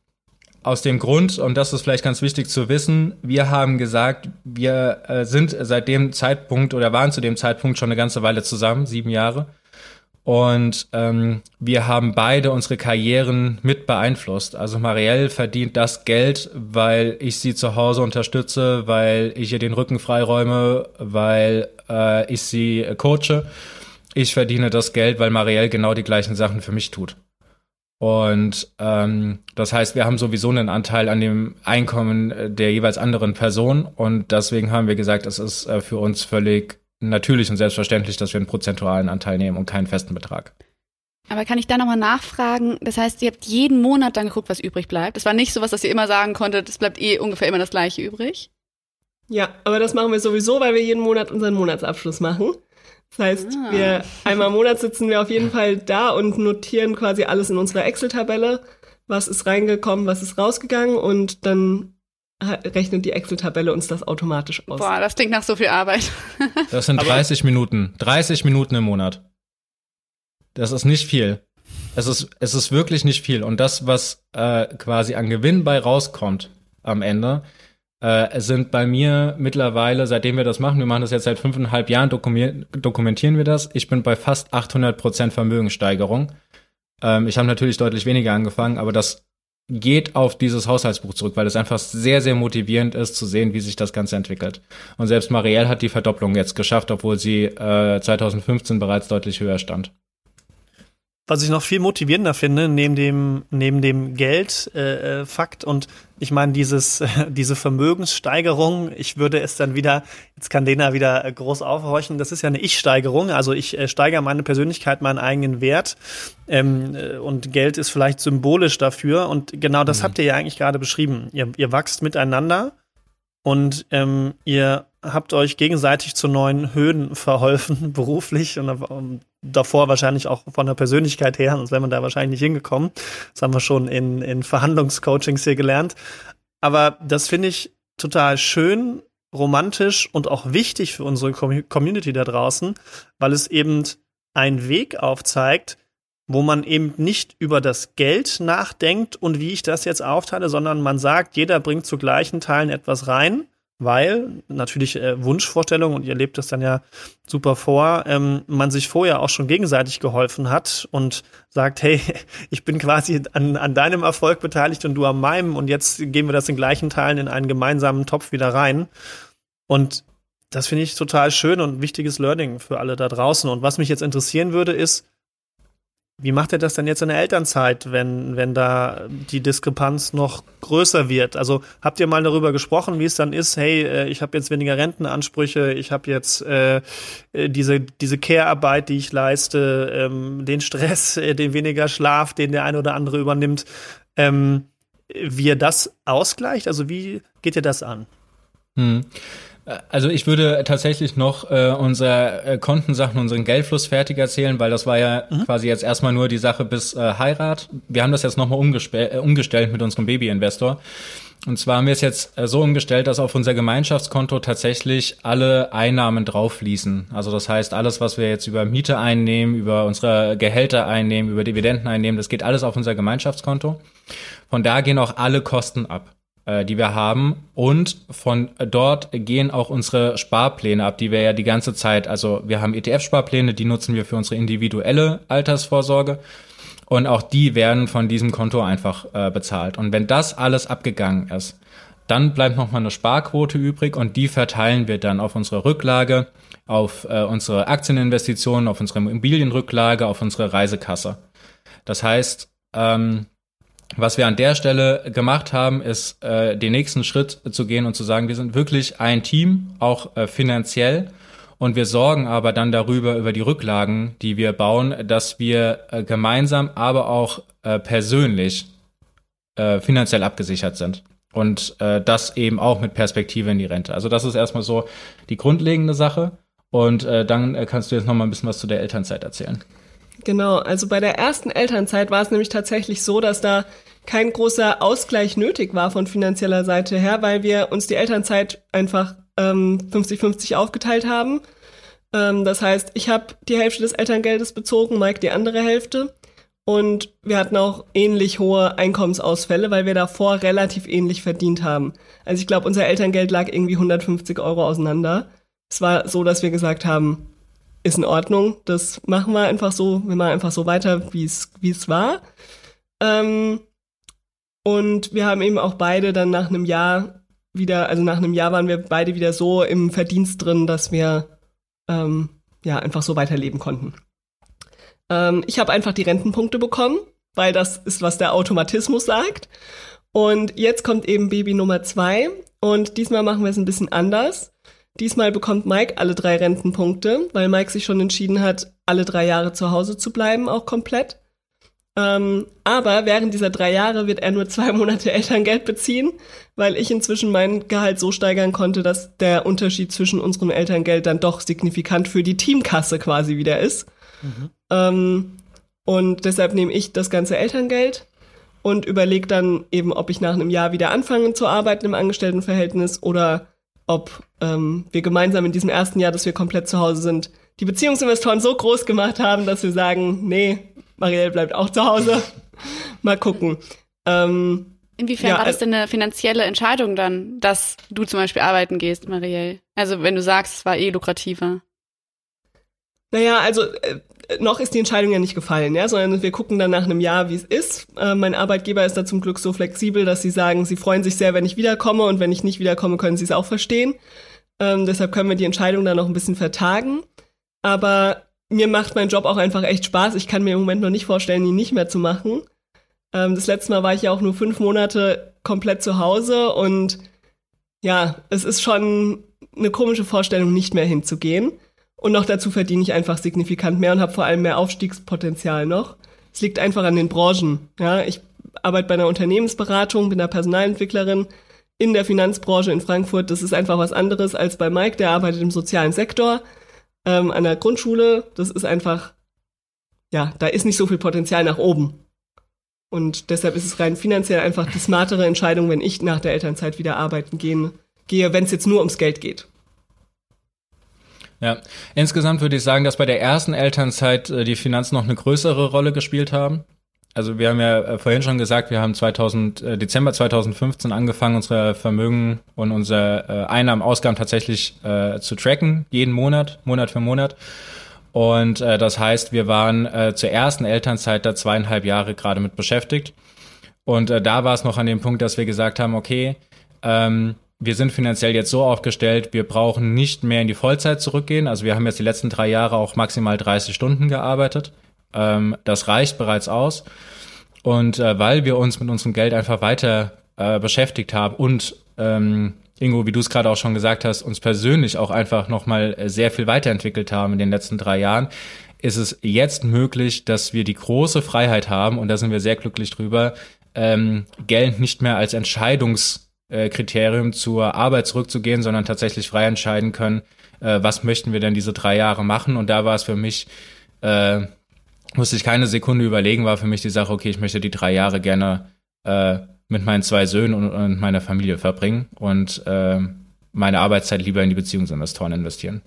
Speaker 4: aus dem Grund, und das ist vielleicht ganz wichtig zu wissen, wir haben gesagt, wir äh, sind seit dem Zeitpunkt oder waren zu dem Zeitpunkt schon eine ganze Weile zusammen, sieben Jahre. Und ähm, wir haben beide unsere Karrieren mit beeinflusst. Also Marielle verdient das Geld, weil ich sie zu Hause unterstütze, weil ich ihr den Rücken freiräume, weil äh, ich sie coache. Ich verdiene das Geld, weil Marielle genau die gleichen Sachen für mich tut. Und ähm, das heißt, wir haben sowieso einen Anteil an dem Einkommen äh, der jeweils anderen Person. Und deswegen haben wir gesagt, es ist äh, für uns völlig natürlich und selbstverständlich, dass wir einen prozentualen Anteil nehmen und keinen festen Betrag.
Speaker 1: Aber kann ich da nochmal nachfragen? Das heißt, ihr habt jeden Monat dann geguckt, was übrig bleibt. Es war nicht so was, dass ihr immer sagen konntet, es bleibt eh ungefähr immer das gleiche übrig.
Speaker 3: Ja, aber das machen wir sowieso, weil wir jeden Monat unseren Monatsabschluss machen. Das heißt, ah. wir einmal im Monat sitzen wir auf jeden Fall da und notieren quasi alles in unserer Excel-Tabelle. Was ist reingekommen, was ist rausgegangen und dann rechnet die Excel-Tabelle uns das automatisch aus.
Speaker 1: Boah, das klingt nach so viel Arbeit.
Speaker 4: das sind 30 Minuten. 30 Minuten im Monat. Das ist nicht viel. Es ist, es ist wirklich nicht viel. Und das, was äh, quasi an Gewinn bei rauskommt am Ende, äh, sind bei mir mittlerweile, seitdem wir das machen, wir machen das jetzt seit fünfeinhalb Jahren, dokumentieren wir das. Ich bin bei fast 800 Prozent Vermögenssteigerung. Ähm, ich habe natürlich deutlich weniger angefangen, aber das geht auf dieses Haushaltsbuch zurück, weil es einfach sehr, sehr motivierend ist zu sehen, wie sich das Ganze entwickelt. Und selbst Marielle hat die Verdopplung jetzt geschafft, obwohl sie äh, 2015 bereits deutlich höher stand.
Speaker 2: Was ich noch viel motivierender finde, neben dem, neben dem Geldfakt äh, äh, und ich meine, dieses, diese Vermögenssteigerung, ich würde es dann wieder, jetzt kann Lena wieder äh, groß aufhorchen, das ist ja eine Ich-Steigerung, also ich äh, steigere meine Persönlichkeit, meinen eigenen Wert ähm, äh, und Geld ist vielleicht symbolisch dafür und genau das mhm. habt ihr ja eigentlich gerade beschrieben. Ihr, ihr wachst miteinander und ähm, ihr habt euch gegenseitig zu neuen Höhen verholfen, beruflich und ähm, davor wahrscheinlich auch von der Persönlichkeit her, sonst wäre man da wahrscheinlich nicht hingekommen. Das haben wir schon in, in Verhandlungscoachings hier gelernt. Aber das finde ich total schön, romantisch und auch wichtig für unsere Community da draußen, weil es eben einen Weg aufzeigt, wo man eben nicht über das Geld nachdenkt und wie ich das jetzt aufteile, sondern man sagt, jeder bringt zu gleichen Teilen etwas rein weil natürlich äh, Wunschvorstellung und ihr lebt das dann ja super vor, ähm, man sich vorher auch schon gegenseitig geholfen hat und sagt, hey, ich bin quasi an, an deinem Erfolg beteiligt und du an meinem und jetzt geben wir das in gleichen Teilen in einen gemeinsamen Topf wieder rein. Und das finde ich total schön und wichtiges Learning für alle da draußen. Und was mich jetzt interessieren würde, ist, wie macht er das denn jetzt in der Elternzeit, wenn, wenn da die Diskrepanz noch größer wird? Also habt ihr mal darüber gesprochen, wie es dann ist, hey, äh, ich habe jetzt weniger Rentenansprüche, ich habe jetzt äh, äh, diese, diese Care-Arbeit, die ich leiste, ähm, den Stress, äh, den weniger Schlaf, den der eine oder andere übernimmt, ähm, wie er das ausgleicht? Also wie geht ihr das an?
Speaker 4: Hm. Also ich würde tatsächlich noch äh, unser äh, Kontensachen, unseren Geldfluss fertig erzählen, weil das war ja mhm. quasi jetzt erstmal nur die Sache bis äh, Heirat. Wir haben das jetzt nochmal äh, umgestellt mit unserem Baby-Investor. Und zwar haben wir es jetzt äh, so umgestellt, dass auf unser Gemeinschaftskonto tatsächlich alle Einnahmen drauf fließen. Also das heißt, alles, was wir jetzt über Miete einnehmen, über unsere Gehälter einnehmen, über Dividenden einnehmen, das geht alles auf unser Gemeinschaftskonto. Von da gehen auch alle Kosten ab die wir haben. Und von dort gehen auch unsere Sparpläne ab, die wir ja die ganze Zeit, also wir haben ETF-Sparpläne, die nutzen wir für unsere individuelle Altersvorsorge. Und auch die werden von diesem Konto einfach äh, bezahlt. Und wenn das alles abgegangen ist, Dann bleibt nochmal eine Sparquote übrig und die verteilen wir dann auf unsere Rücklage, auf äh, unsere Aktieninvestitionen, auf unsere Immobilienrücklage, auf unsere Reisekasse. Das heißt, ähm, was wir an der Stelle gemacht haben, ist äh, den nächsten Schritt zu gehen und zu sagen, wir sind wirklich ein Team, auch äh, finanziell. Und wir sorgen aber dann darüber, über die Rücklagen, die wir bauen, dass wir äh, gemeinsam, aber auch äh, persönlich äh, finanziell abgesichert sind. Und äh, das eben auch mit Perspektive in die Rente. Also das ist erstmal so die grundlegende Sache. Und äh, dann äh, kannst du jetzt noch mal ein bisschen was zu der Elternzeit erzählen.
Speaker 3: Genau, also bei der ersten Elternzeit war es nämlich tatsächlich so, dass da kein großer Ausgleich nötig war von finanzieller Seite her, weil wir uns die Elternzeit einfach 50-50 ähm, aufgeteilt haben. Ähm, das heißt, ich habe die Hälfte des Elterngeldes bezogen, Mike die andere Hälfte. Und wir hatten auch ähnlich hohe Einkommensausfälle, weil wir davor relativ ähnlich verdient haben. Also ich glaube, unser Elterngeld lag irgendwie 150 Euro auseinander. Es war so, dass wir gesagt haben, ist in Ordnung, das machen wir einfach so, wir machen einfach so weiter, wie es war. Ähm, und wir haben eben auch beide dann nach einem Jahr wieder, also nach einem Jahr waren wir beide wieder so im Verdienst drin, dass wir ähm, ja einfach so weiterleben konnten. Ähm, ich habe einfach die Rentenpunkte bekommen, weil das ist, was der Automatismus sagt. Und jetzt kommt eben Baby Nummer zwei und diesmal machen wir es ein bisschen anders. Diesmal bekommt Mike alle drei Rentenpunkte, weil Mike sich schon entschieden hat, alle drei Jahre zu Hause zu bleiben, auch komplett. Ähm, aber während dieser drei Jahre wird er nur zwei Monate Elterngeld beziehen, weil ich inzwischen mein Gehalt so steigern konnte, dass der Unterschied zwischen unserem Elterngeld dann doch signifikant für die Teamkasse quasi wieder ist. Mhm. Ähm, und deshalb nehme ich das ganze Elterngeld und überlege dann eben, ob ich nach einem Jahr wieder anfange zu arbeiten im Angestelltenverhältnis oder ob ähm, wir gemeinsam in diesem ersten Jahr, dass wir komplett zu Hause sind, die Beziehungsinvestoren so groß gemacht haben, dass wir sagen, nee, Marielle bleibt auch zu Hause. Mal gucken. Ähm,
Speaker 1: Inwiefern ja, war das denn eine finanzielle Entscheidung dann, dass du zum Beispiel arbeiten gehst, Marielle? Also wenn du sagst, es war eh lukrativer.
Speaker 3: Naja, also äh, noch ist die Entscheidung ja nicht gefallen, ja, sondern wir gucken dann nach einem Jahr, wie es ist. Äh, mein Arbeitgeber ist da zum Glück so flexibel, dass sie sagen, sie freuen sich sehr, wenn ich wiederkomme und wenn ich nicht wiederkomme, können sie es auch verstehen. Ähm, deshalb können wir die Entscheidung dann noch ein bisschen vertagen. Aber mir macht mein Job auch einfach echt Spaß. Ich kann mir im Moment noch nicht vorstellen, ihn nicht mehr zu machen. Ähm, das letzte Mal war ich ja auch nur fünf Monate komplett zu Hause und ja, es ist schon eine komische Vorstellung, nicht mehr hinzugehen. Und noch dazu verdiene ich einfach signifikant mehr und habe vor allem mehr Aufstiegspotenzial noch. Es liegt einfach an den Branchen. Ja, ich arbeite bei einer Unternehmensberatung, bin da Personalentwicklerin in der Finanzbranche in Frankfurt. Das ist einfach was anderes als bei Mike, der arbeitet im sozialen Sektor ähm, an der Grundschule. Das ist einfach, ja, da ist nicht so viel Potenzial nach oben. Und deshalb ist es rein finanziell einfach die smartere Entscheidung, wenn ich nach der Elternzeit wieder arbeiten gehen, gehe, wenn es jetzt nur ums Geld geht.
Speaker 4: Ja, insgesamt würde ich sagen, dass bei der ersten Elternzeit äh, die Finanzen noch eine größere Rolle gespielt haben. Also wir haben ja äh, vorhin schon gesagt, wir haben 2000, äh, Dezember 2015 angefangen, unsere Vermögen und unsere Einnahmen, Ausgaben tatsächlich zu tracken, jeden Monat, Monat für Monat. Und das heißt, wir waren zur ersten Elternzeit da zweieinhalb Jahre gerade mit beschäftigt. Und da war es noch an dem Punkt, dass wir gesagt haben, okay, ähm, wir sind finanziell jetzt so aufgestellt, wir brauchen nicht mehr in die Vollzeit zurückgehen. Also wir haben jetzt die letzten drei Jahre auch maximal 30 Stunden gearbeitet. Ähm, das reicht bereits aus. Und äh, weil wir uns mit unserem Geld einfach weiter äh, beschäftigt haben und ähm, Ingo, wie du es gerade auch schon gesagt hast, uns persönlich auch einfach nochmal sehr viel weiterentwickelt haben in den letzten drei Jahren, ist es jetzt möglich, dass wir die große Freiheit haben, und da sind wir sehr glücklich drüber, ähm, Geld nicht mehr als Entscheidungs- äh, Kriterium zur Arbeit zurückzugehen, sondern tatsächlich frei entscheiden können, äh, was möchten wir denn diese drei Jahre machen. Und da war es für mich, äh, musste ich keine Sekunde überlegen, war für mich die Sache, okay, ich möchte die drei Jahre gerne äh, mit meinen zwei Söhnen und, und meiner Familie verbringen und äh, meine Arbeitszeit lieber in die Beziehungsinvestoren investieren.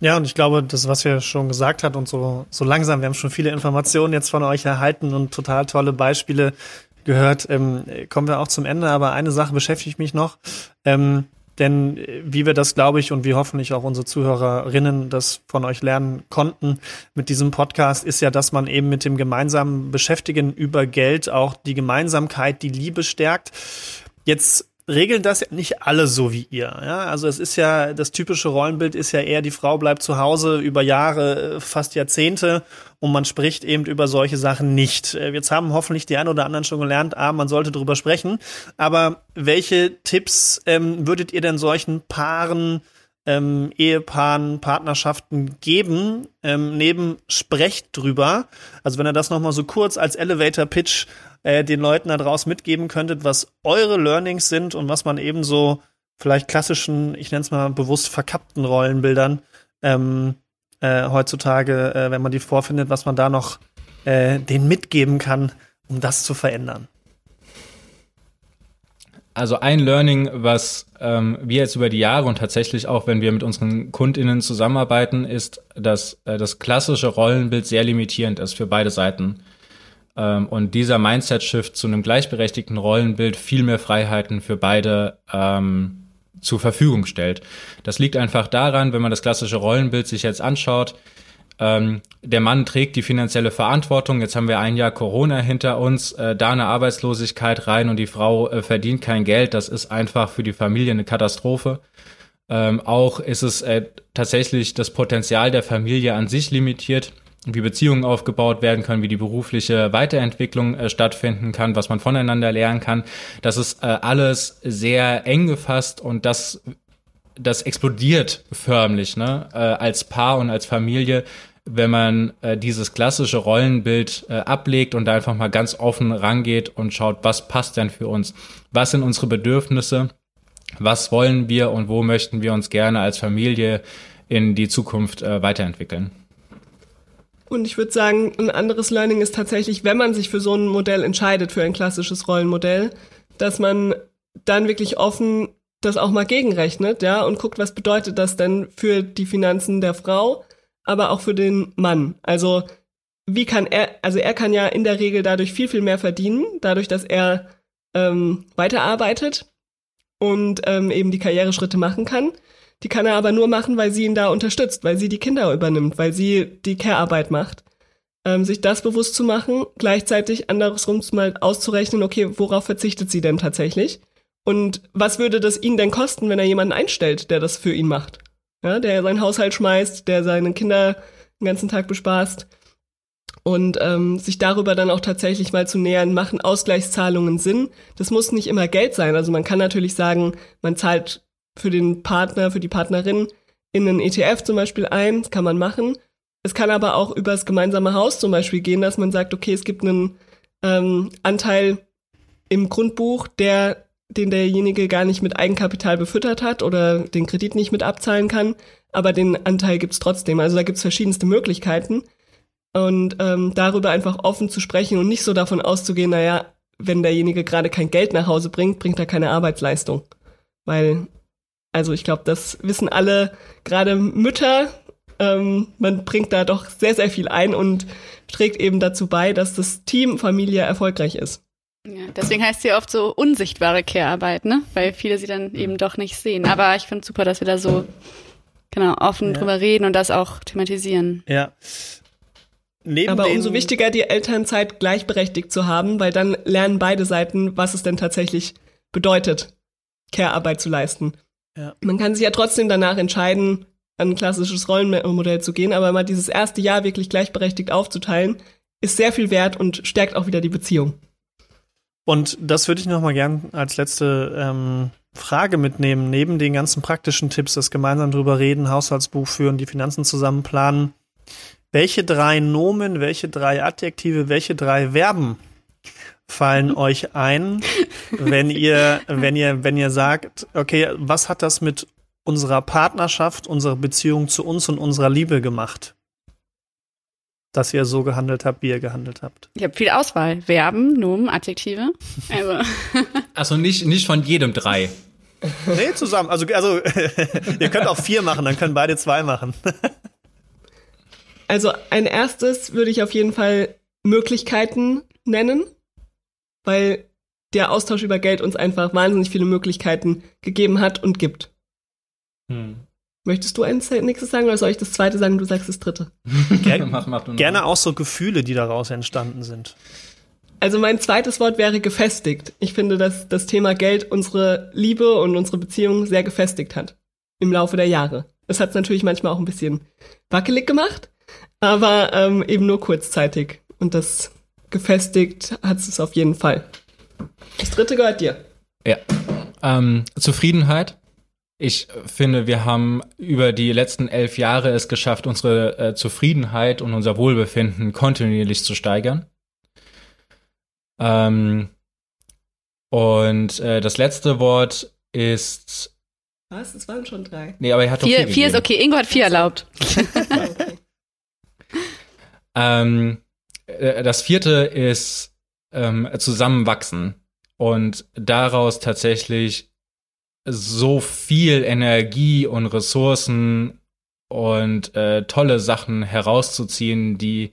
Speaker 2: Ja, und ich glaube, das, was wir schon gesagt hat und so, so langsam, wir haben schon viele Informationen jetzt von euch erhalten und total tolle Beispiele, gehört. Ähm, kommen wir auch zum Ende, aber eine Sache beschäftigt mich noch. Ähm, denn wie wir das, glaube ich, und wie hoffentlich auch unsere Zuhörerinnen das von euch lernen konnten mit diesem Podcast, ist ja, dass man eben mit dem gemeinsamen Beschäftigen über Geld auch die Gemeinsamkeit, die Liebe stärkt. Jetzt regeln das nicht alle so wie ihr. Ja? Also es ist ja, das typische Rollenbild ist ja eher, die Frau bleibt zu Hause über Jahre, fast Jahrzehnte und man spricht eben über solche Sachen nicht. Äh, jetzt haben hoffentlich die einen oder anderen schon gelernt, ah, man sollte drüber sprechen. Aber welche Tipps ähm, würdet ihr denn solchen Paaren ähm, Ehepaaren, Partnerschaften geben, ähm, neben Sprecht drüber. Also wenn ihr das nochmal so kurz als Elevator Pitch äh, den Leuten da draußen mitgeben könntet, was eure Learnings sind und was man eben so vielleicht klassischen, ich nenne es mal bewusst verkappten Rollenbildern ähm, äh, heutzutage, äh, wenn man die vorfindet, was man da noch äh, denen mitgeben kann, um das zu verändern.
Speaker 4: Also ein Learning, was ähm, wir jetzt über die Jahre und tatsächlich auch, wenn wir mit unseren KundInnen zusammenarbeiten, ist, dass äh, das klassische Rollenbild sehr limitierend ist für beide Seiten. Ähm, und dieser Mindset-Shift zu einem gleichberechtigten Rollenbild viel mehr Freiheiten für beide ähm, zur Verfügung stellt. Das liegt einfach daran, wenn man das klassische Rollenbild sich jetzt anschaut, ähm, der Mann trägt die finanzielle Verantwortung. Jetzt haben wir ein Jahr Corona hinter uns, äh, da eine Arbeitslosigkeit rein und die Frau äh, verdient kein Geld. Das ist einfach für die Familie eine Katastrophe. Ähm, auch ist es äh, tatsächlich das Potenzial der Familie an sich limitiert, wie Beziehungen aufgebaut werden können, wie die berufliche Weiterentwicklung äh, stattfinden kann, was man voneinander lernen kann. Das ist äh, alles sehr eng gefasst und das das explodiert förmlich, ne, äh, als Paar und als Familie, wenn man äh, dieses klassische Rollenbild äh, ablegt und da einfach mal ganz offen rangeht und schaut, was passt denn für uns? Was sind unsere Bedürfnisse? Was wollen wir und wo möchten wir uns gerne als Familie in die Zukunft äh, weiterentwickeln?
Speaker 3: Und ich würde sagen, ein anderes Learning ist tatsächlich, wenn man sich für so ein Modell entscheidet, für ein klassisches Rollenmodell, dass man dann wirklich offen das auch mal gegenrechnet, ja, und guckt, was bedeutet das denn für die Finanzen der Frau, aber auch für den Mann. Also, wie kann er, also er kann ja in der Regel dadurch viel, viel mehr verdienen, dadurch, dass er ähm, weiterarbeitet und ähm, eben die Karriereschritte machen kann. Die kann er aber nur machen, weil sie ihn da unterstützt, weil sie die Kinder übernimmt, weil sie die Care-Arbeit macht. Ähm, sich das bewusst zu machen, gleichzeitig andersrum mal auszurechnen, okay, worauf verzichtet sie denn tatsächlich? Und was würde das ihn denn kosten, wenn er jemanden einstellt, der das für ihn macht? Ja, der seinen Haushalt schmeißt, der seine Kinder den ganzen Tag bespaßt. Und ähm, sich darüber dann auch tatsächlich mal zu nähern, machen Ausgleichszahlungen Sinn. Das muss nicht immer Geld sein. Also man kann natürlich sagen, man zahlt für den Partner, für die Partnerin in einen ETF zum Beispiel ein, das kann man machen. Es kann aber auch übers gemeinsame Haus zum Beispiel gehen, dass man sagt, okay, es gibt einen ähm, Anteil im Grundbuch, der den derjenige gar nicht mit Eigenkapital befüttert hat oder den Kredit nicht mit abzahlen kann, aber den Anteil gibt's trotzdem. Also da gibt's verschiedenste Möglichkeiten. Und ähm, darüber einfach offen zu sprechen und nicht so davon auszugehen, naja, wenn derjenige gerade kein Geld nach Hause bringt, bringt er keine Arbeitsleistung. Weil, also ich glaube, das wissen alle, gerade Mütter, ähm, man bringt da doch sehr, sehr viel ein und trägt eben dazu bei, dass das Team Familie erfolgreich ist.
Speaker 1: Ja, deswegen heißt sie oft so unsichtbare Care-Arbeit, ne? Weil viele sie dann eben doch nicht sehen. Aber ich finde super, dass wir da so genau offen ja. drüber reden und das auch thematisieren.
Speaker 2: Ja.
Speaker 3: Neben Aber umso wichtiger, die Elternzeit gleichberechtigt zu haben, weil dann lernen beide Seiten, was es denn tatsächlich bedeutet, Care-Arbeit zu leisten. Ja. Man kann sich ja trotzdem danach entscheiden, an ein klassisches Rollenmodell zu gehen, aber mal dieses erste Jahr wirklich gleichberechtigt aufzuteilen, ist sehr viel wert und stärkt auch wieder die Beziehung.
Speaker 2: Und das würde ich noch mal gern als letzte ähm, Frage mitnehmen. Neben den ganzen praktischen Tipps, das gemeinsam drüber reden, Haushaltsbuch führen, die Finanzen zusammen planen. Welche drei Nomen, welche drei Adjektive, welche drei Verben fallen euch ein, wenn ihr, wenn ihr, wenn ihr sagt, okay, was hat das mit unserer Partnerschaft, unserer Beziehung zu uns und unserer Liebe gemacht? Dass ihr so gehandelt habt, wie ihr gehandelt habt.
Speaker 1: Ich habe viel Auswahl. Verben, Nomen, Adjektive.
Speaker 4: Also, also nicht, nicht von jedem drei.
Speaker 2: Nee, zusammen. Also, also ihr könnt auch vier machen, dann können beide zwei machen.
Speaker 3: also ein erstes würde ich auf jeden Fall Möglichkeiten nennen, weil der Austausch über Geld uns einfach wahnsinnig viele Möglichkeiten gegeben hat und gibt. Hm. Möchtest du ein nächstes sagen oder soll ich das zweite sagen? Du sagst das dritte.
Speaker 2: Ger mach, mach gerne auch so Gefühle, die daraus entstanden sind.
Speaker 3: Also mein zweites Wort wäre gefestigt. Ich finde, dass das Thema Geld unsere Liebe und unsere Beziehung sehr gefestigt hat im Laufe der Jahre. Es hat natürlich manchmal auch ein bisschen wackelig gemacht, aber ähm, eben nur kurzzeitig. Und das gefestigt hat es auf jeden Fall. Das dritte gehört dir.
Speaker 4: Ja. Ähm, Zufriedenheit. Ich finde, wir haben über die letzten elf Jahre es geschafft, unsere äh, Zufriedenheit und unser Wohlbefinden kontinuierlich zu steigern. Ähm, und äh, das letzte Wort ist.
Speaker 3: Was? Es waren schon drei.
Speaker 4: Nee, aber er hat
Speaker 1: vier,
Speaker 4: doch vier,
Speaker 1: vier ist okay. Ingo hat vier erlaubt.
Speaker 3: okay.
Speaker 4: Ähm, äh, das vierte ist ähm, zusammenwachsen und daraus tatsächlich so viel Energie und Ressourcen und äh, tolle Sachen herauszuziehen, die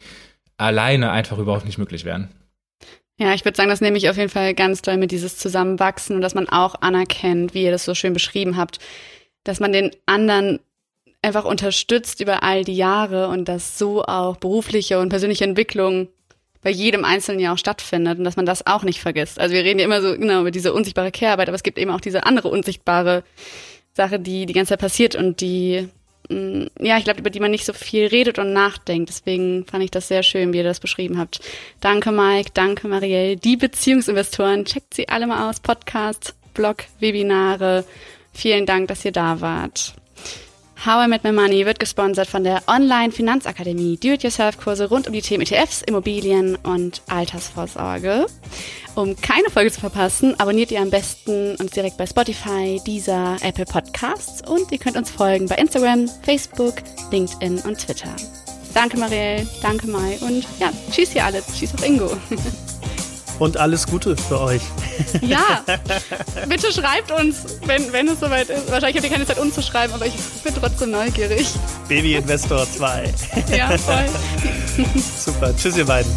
Speaker 4: alleine einfach überhaupt nicht möglich wären.
Speaker 1: Ja, ich würde sagen, das nehme ich auf jeden Fall ganz doll mit dieses Zusammenwachsen und dass man auch anerkennt, wie ihr das so schön beschrieben habt, dass man den anderen einfach unterstützt über all die Jahre und dass so auch berufliche und persönliche Entwicklung bei jedem Einzelnen ja auch stattfindet und dass man das auch nicht vergisst. Also wir reden ja immer so genau über diese unsichtbare Care-Arbeit, aber es gibt eben auch diese andere unsichtbare Sache, die die ganze Zeit passiert und die Mm, ja, ich glaube, über die man nicht so viel redet und nachdenkt. Deswegen fand ich das sehr schön, wie ihr das beschrieben habt. Danke, Mike. Danke, Marielle. Die Beziehungsinvestoren, checkt sie alle mal aus. Podcast, Blog, Webinare. Vielen Dank, dass ihr da wart. How I Met My Money wird gesponsert von der Online Finanzakademie. Do-it-yourself-Kurse rund um die Themen ETFs, Immobilien und Altersvorsorge. Um keine Folge zu verpassen, abonniert ihr am besten uns direkt bei Spotify, Deezer, Apple Podcasts und ihr könnt uns folgen bei Instagram, Facebook, LinkedIn und Twitter. Danke Marielle, danke Mai und ja, tschüss ihr alle, tschüss auf Ingo.
Speaker 2: Und alles Gute für euch.
Speaker 1: Ja, bitte schreibt uns, wenn, wenn es soweit ist. Wahrscheinlich habt ihr keine Zeit umzuschreiben, aber ich bin trotzdem neugierig.
Speaker 2: Baby Investor 2.
Speaker 1: Ja, voll.
Speaker 2: Super. Tschüss, ihr beiden.